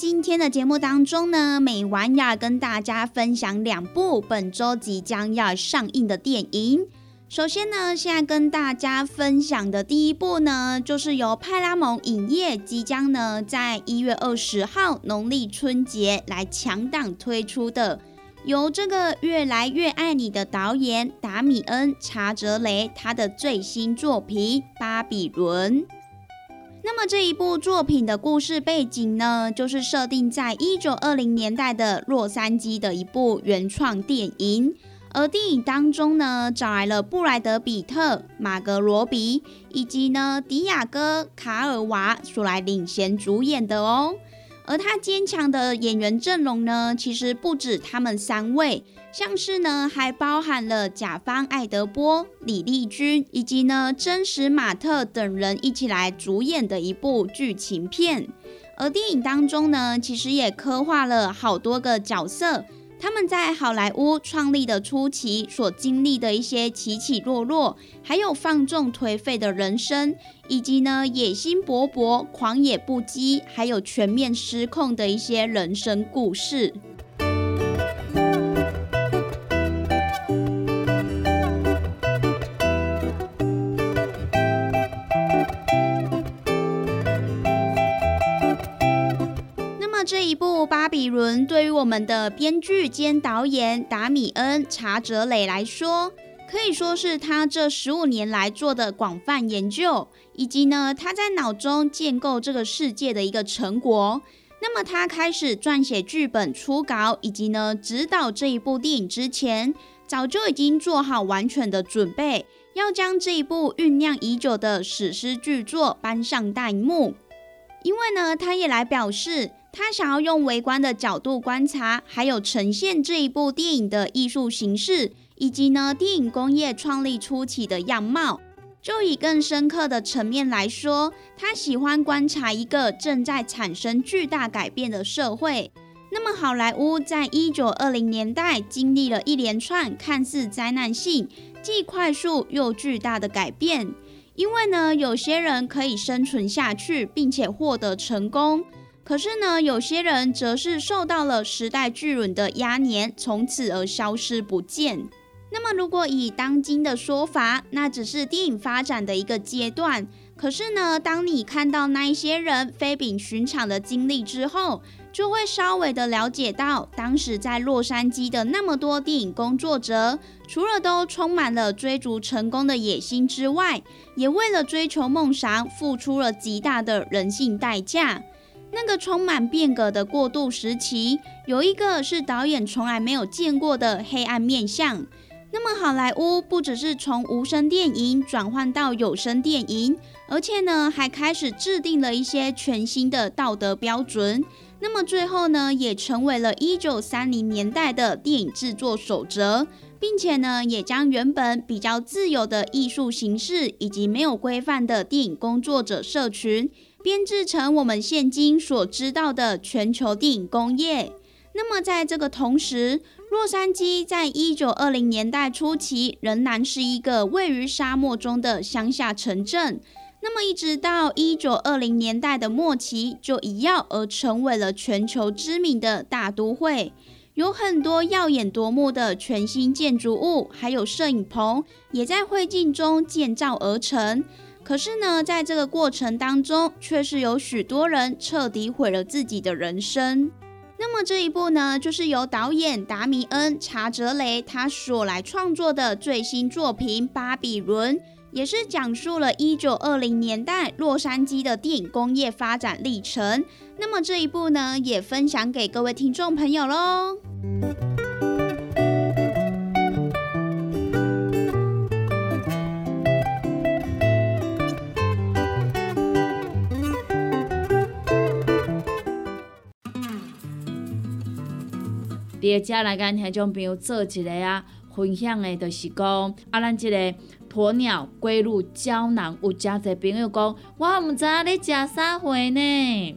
今天的节目当中呢，美晚要跟大家分享两部本周即将要上映的电影。首先呢，现在跟大家分享的第一部呢，就是由派拉蒙影业即将呢在一月二十号农历春节来强档推出的，由这个越来越爱你的导演达米恩查泽雷他的最新作品《巴比伦》。那么这一部作品的故事背景呢，就是设定在一九二零年代的洛杉矶的一部原创电影。而电影当中呢，找来了布莱德比特、马格罗比以及呢迪亚哥卡尔娃所来领衔主演的哦。而他坚强的演员阵容呢，其实不止他们三位。像是呢，还包含了甲方艾德波、李丽君以及呢真实马特等人一起来主演的一部剧情片。而电影当中呢，其实也刻画了好多个角色，他们在好莱坞创立的初期所经历的一些起起落落，还有放纵颓废的人生，以及呢野心勃勃、狂野不羁，还有全面失控的一些人生故事。对于我们的编剧兼导演达米恩·查泽雷来说，可以说是他这十五年来做的广泛研究，以及呢他在脑中建构这个世界的一个成果。那么他开始撰写剧本初稿，以及呢指导这一部电影之前，早就已经做好完全的准备，要将这一部酝酿已久的史诗巨作搬上大荧幕。因为呢，他也来表示。他想要用微观的角度观察，还有呈现这一部电影的艺术形式，以及呢电影工业创立初期的样貌。就以更深刻的层面来说，他喜欢观察一个正在产生巨大改变的社会。那么，好莱坞在一九二零年代经历了一连串看似灾难性、既快速又巨大的改变。因为呢，有些人可以生存下去，并且获得成功。可是呢，有些人则是受到了时代巨轮的压碾，从此而消失不见。那么，如果以当今的说法，那只是电影发展的一个阶段。可是呢，当你看到那一些人非比寻常的经历之后，就会稍微的了解到，当时在洛杉矶的那么多电影工作者，除了都充满了追逐成功的野心之外，也为了追求梦想付出了极大的人性代价。那个充满变革的过渡时期，有一个是导演从来没有见过的黑暗面相。那么好莱坞不只是从无声电影转换到有声电影，而且呢还开始制定了一些全新的道德标准。那么最后呢，也成为了一九三零年代的电影制作守则，并且呢，也将原本比较自由的艺术形式以及没有规范的电影工作者社群。编制成我们现今所知道的全球电影工业。那么，在这个同时，洛杉矶在一九二零年代初期仍然是一个位于沙漠中的乡下城镇。那么，一直到一九二零年代的末期，就一跃而成为了全球知名的大都会，有很多耀眼夺目的全新建筑物，还有摄影棚，也在灰烬中建造而成。可是呢，在这个过程当中，却是有许多人彻底毁了自己的人生。那么这一部呢，就是由导演达米恩·查泽雷他所来创作的最新作品《巴比伦》，也是讲述了一九二零年代洛杉矶的电影工业发展历程。那么这一部呢，也分享给各位听众朋友喽。伫个遮来甲听众朋友做一个啊分享的，就是讲啊，咱即个鸵鸟龟乳胶囊，有诚侪朋友讲，我毋知影你食啥货呢？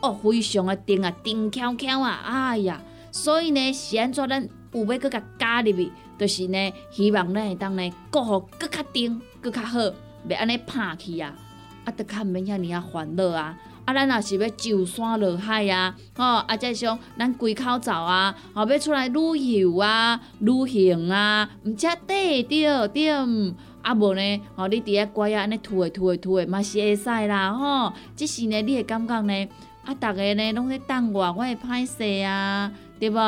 哦，非常的甜啊，甜翘翘啊，哎呀，所以呢，是安怎咱有要搁甲加入去，就是呢，希望咱会当呢，过好搁较甜，搁较好，袂安尼拍去啊，啊，得较毋免遐尔啊烦恼啊，啊，咱若是要上山落海啊，吼，啊，再像咱归口走啊，吼，要出来旅游啊、旅行啊，毋则对着对，啊无呢，吼，你伫遐乖啊，安尼吐诶吐诶吐诶，嘛是会使啦，吼，即是呢，你会感觉呢？啊，逐个呢拢咧等我，我会歹势啊，对无？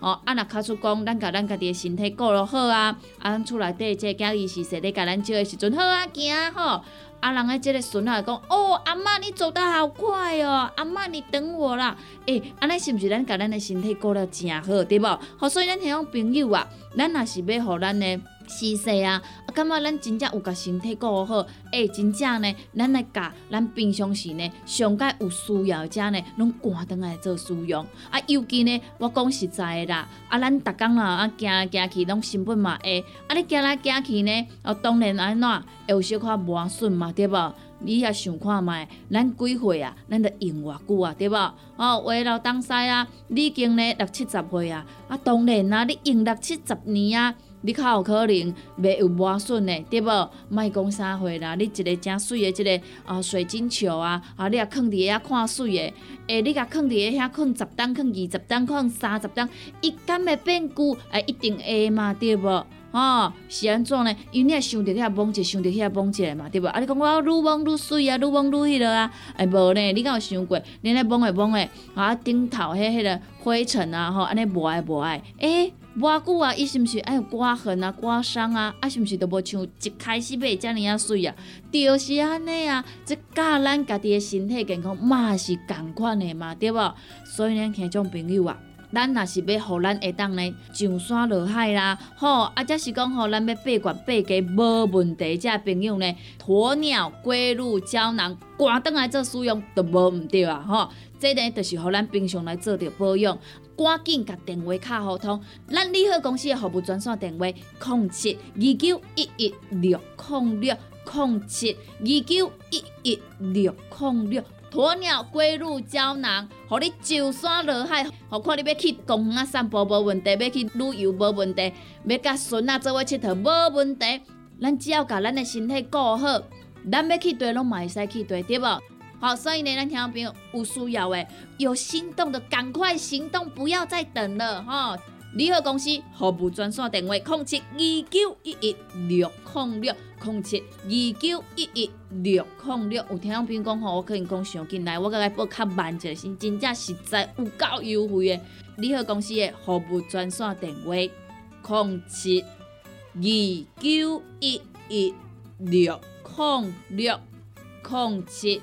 哦，啊，若卡出讲，咱甲咱家己的身体顾落好啊，啊，咱厝内底即个囝伊是说咧甲咱照的时阵好啊，行吼。啊，人诶即个孙仔讲，哦，阿嬷你走得好快哦，阿嬷你等我啦。诶，安尼是毋是咱甲咱的身体顾了诚好，对无？好，所以咱迄种朋友啊，咱若是要互咱的。是势啊！啊，感觉咱真正有甲身体顾好，哎，真正呢，咱来甲咱平常时呢，上届有需要者呢，拢赶倒来做使用。啊，尤其呢，我讲实在的啦，啊，咱逐工啦，啊，行来行去拢成本嘛会，啊，你行来行去呢，哦，当然安怎会有小可磨损嘛，对无？你也想看觅，咱几岁啊？咱得用偌久啊？对无？哦，话老东西啊，你已经呢六七十岁啊，啊，当然啊，你用六七十年啊。你较有可能袂有磨损的，对无？莫讲啥货啦！你一个正水的，一个啊水晶球啊，啊你啊放伫遐看水的，诶，你甲放伫遐放十担，放二十担，放三十担，伊敢会变旧？诶，一定会嘛，对无？吼，是安怎呢？因为你也想着遐摸者，想着遐摸者嘛，对无？啊，你讲我愈摸愈水啊，愈摸愈迄落啊？诶，无呢？你敢有想过？你咧摸诶摸诶，啊顶头迄迄个灰尘啊，吼，安尼无爱无爱，诶。偌久啊，伊是毋是爱有刮痕啊、刮伤啊？啊，是毋是都无像一开始买遮尔啊水啊？就是安尼啊，即教咱家己的身体健康嘛是共款的嘛，对无？所以呢，听种朋友啊，咱若是要互咱会当呢上山落海啦，吼，啊，则是讲吼，咱要八罐八家无问题，遮朋友呢，鸵鸟龟乳胶囊，赶倒来做使用都无毋对啊，吼，这呢就是互咱平常来做着保养。赶紧甲电话卡互通，咱利好公司的服务专线电话：零七二九一一六零六零七二九一一六零六。鸵鸟龟乳胶囊，互你上山落海，何况你要去公园散步无问题，要去旅游无问题，要甲孙仔做伙佚佗无问题。咱只要甲咱的身体顾好，咱要去对拢嘛会使去对，对无？好，所以呢，咱听众朋友有需要的、有心动的，赶快行动，不要再等了哈！联合公司服务专线电话：零七二九一一六零六零七二九一一六零六。有听众朋友讲吼，我可能讲上进来，我甲伊报较慢者，是真正实在有够优惠的。联合公司的服务专线电话：零七二九一一六零六零七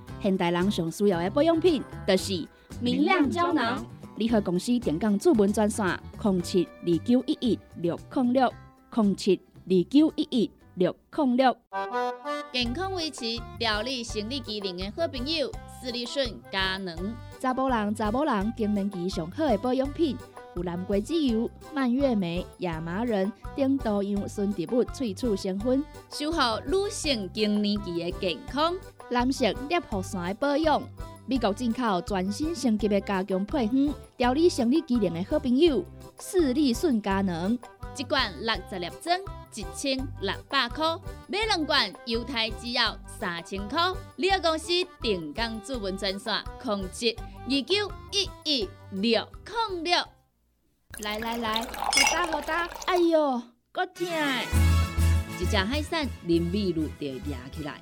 现代人上需要的保养品，就是明亮胶囊。联合公司电讲主文专线：零七二九一一六零六零七二九一一。六控六，健康维持、调理生理机能的好朋友——斯利顺佳能。查甫人、查某人更年期上好的保养品，有蓝桂枝油、蔓越莓、亚麻仁等多样纯植物萃取成分，守护女性更年期的健康。男性尿线的保养，美国进口全新升级的加强配方，调理生理机能的好朋友——视力顺佳能。一罐六十粒装，一千六百块；买两罐，犹太只要三千块。你个公司定岗主文专线：控制二九一一六零六。来来来，好打好打！哎呦，够痛！一只海扇淋雨露就压起来，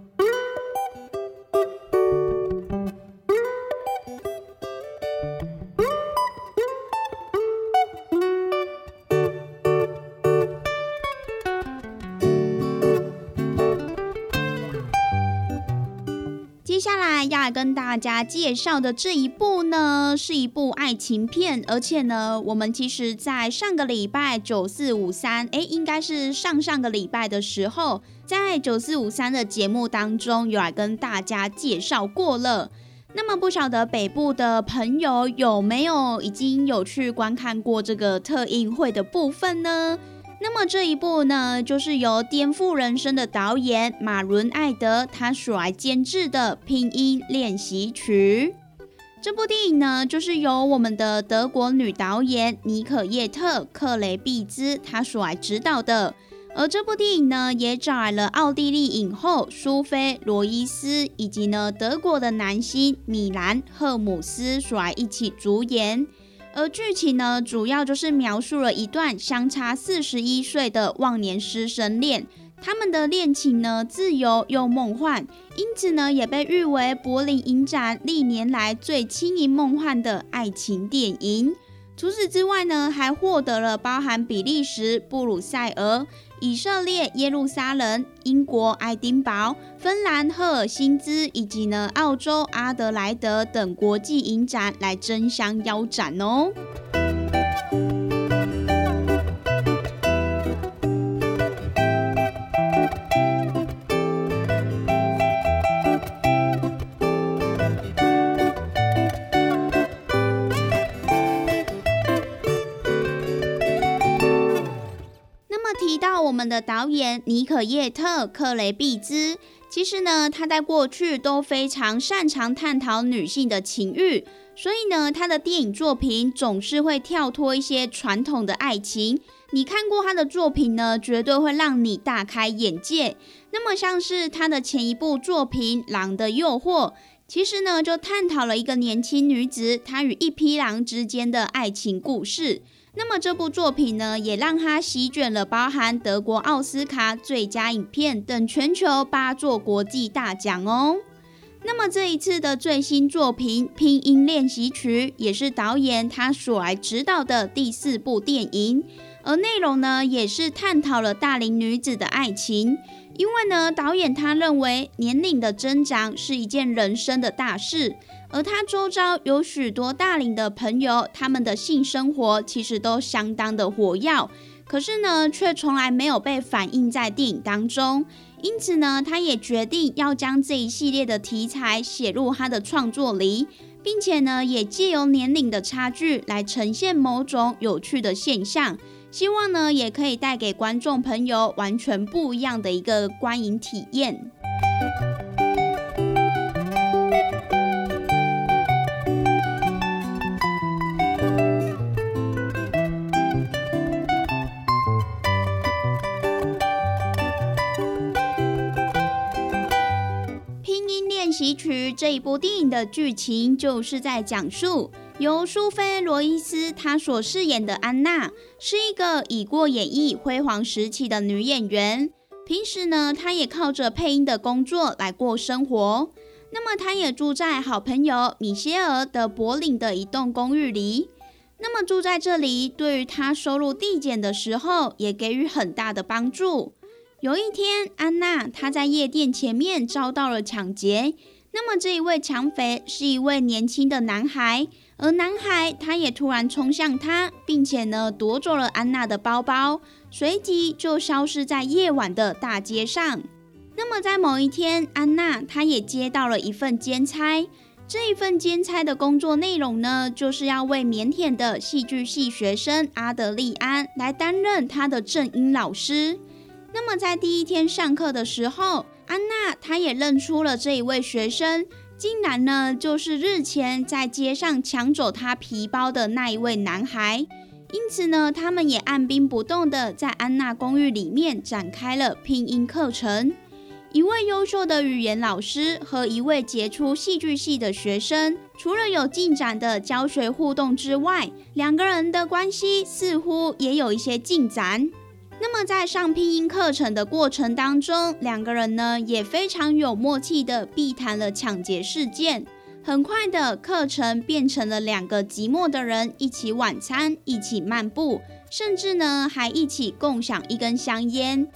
要跟大家介绍的这一部呢，是一部爱情片，而且呢，我们其实在上个礼拜九四五三，哎，应该是上上个礼拜的时候，在九四五三的节目当中有来跟大家介绍过了。那么不晓得北部的朋友有没有已经有去观看过这个特映会的部分呢？那么这一部呢，就是由颠覆人生的导演马伦艾德他所来监制的拼音练习曲。这部电影呢，就是由我们的德国女导演尼可叶特克雷毕兹她所来指导的。而这部电影呢，也找来了奥地利影后苏菲罗伊斯，以及呢德国的男星米兰赫姆斯所来一起主演。而剧情呢，主要就是描述了一段相差四十一岁的忘年师生恋，他们的恋情呢自由又梦幻，因此呢也被誉为柏林影展历年来最轻盈梦幻的爱情电影。除此之外呢，还获得了包含比利时布鲁塞尔。以色列耶路撒冷、英国爱丁堡、芬兰赫尔辛兹以及呢澳洲阿德莱德等国际影展来争相邀展哦。们的导演尼可叶特克雷毕兹，其实呢，他在过去都非常擅长探讨女性的情欲，所以呢，他的电影作品总是会跳脱一些传统的爱情。你看过他的作品呢，绝对会让你大开眼界。那么，像是他的前一部作品《狼的诱惑》，其实呢，就探讨了一个年轻女子她与一匹狼之间的爱情故事。那么这部作品呢，也让他席卷了包含德国奥斯卡最佳影片等全球八座国际大奖哦。那么这一次的最新作品《拼音练习曲》也是导演他所来指导的第四部电影，而内容呢，也是探讨了大龄女子的爱情。因为呢，导演他认为年龄的增长是一件人生的大事。而他周遭有许多大龄的朋友，他们的性生活其实都相当的活跃，可是呢，却从来没有被反映在电影当中。因此呢，他也决定要将这一系列的题材写入他的创作里，并且呢，也借由年龄的差距来呈现某种有趣的现象，希望呢，也可以带给观众朋友完全不一样的一个观影体验。这一部电影的剧情就是在讲述由苏菲·罗伊斯她所饰演的安娜，是一个已过演艺辉煌时期的女演员。平时呢，她也靠着配音的工作来过生活。那么，她也住在好朋友米歇尔的柏林的一栋公寓里。那么，住在这里对于她收入递减的时候，也给予很大的帮助。有一天，安娜她在夜店前面遭到了抢劫。那么这一位抢匪是一位年轻的男孩，而男孩他也突然冲向他，并且呢夺走了安娜的包包，随即就消失在夜晚的大街上。那么在某一天，安娜她也接到了一份兼差，这一份兼差的工作内容呢，就是要为腼腆的戏剧系学生阿德利安来担任他的正音老师。那么在第一天上课的时候，安娜她也认出了这一位学生，竟然呢就是日前在街上抢走她皮包的那一位男孩。因此呢，他们也按兵不动的在安娜公寓里面展开了拼音课程。一位优秀的语言老师和一位杰出戏剧系的学生，除了有进展的教学互动之外，两个人的关系似乎也有一些进展。那么在上拼音课程的过程当中，两个人呢也非常有默契的避谈了抢劫事件。很快的课程变成了两个寂寞的人一起晚餐、一起漫步，甚至呢还一起共享一根香烟。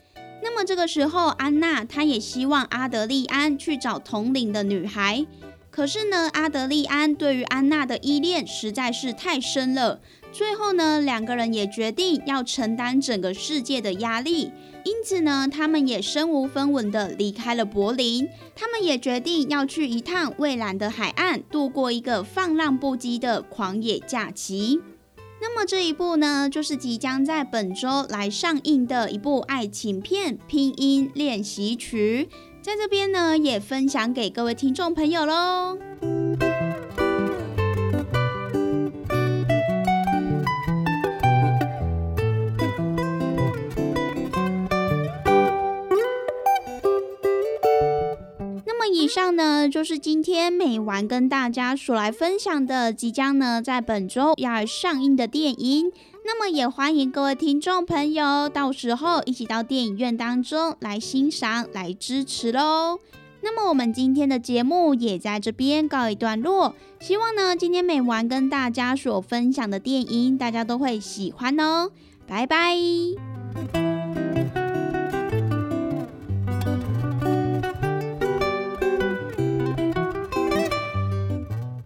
那么这个时候，安娜她也希望阿德利安去找同龄的女孩，可是呢，阿德利安对于安娜的依恋实在是太深了。最后呢，两个人也决定要承担整个世界的压力，因此呢，他们也身无分文的离开了柏林。他们也决定要去一趟蔚蓝的海岸，度过一个放浪不羁的狂野假期。那么这一部呢，就是即将在本周来上映的一部爱情片《拼音练习曲》，在这边呢也分享给各位听众朋友喽。上呢，就是今天美完跟大家所来分享的，即将呢在本周要上映的电影。那么也欢迎各位听众朋友，到时候一起到电影院当中来欣赏、来支持喽。那么我们今天的节目也在这边告一段落。希望呢今天美完跟大家所分享的电影，大家都会喜欢哦。拜拜。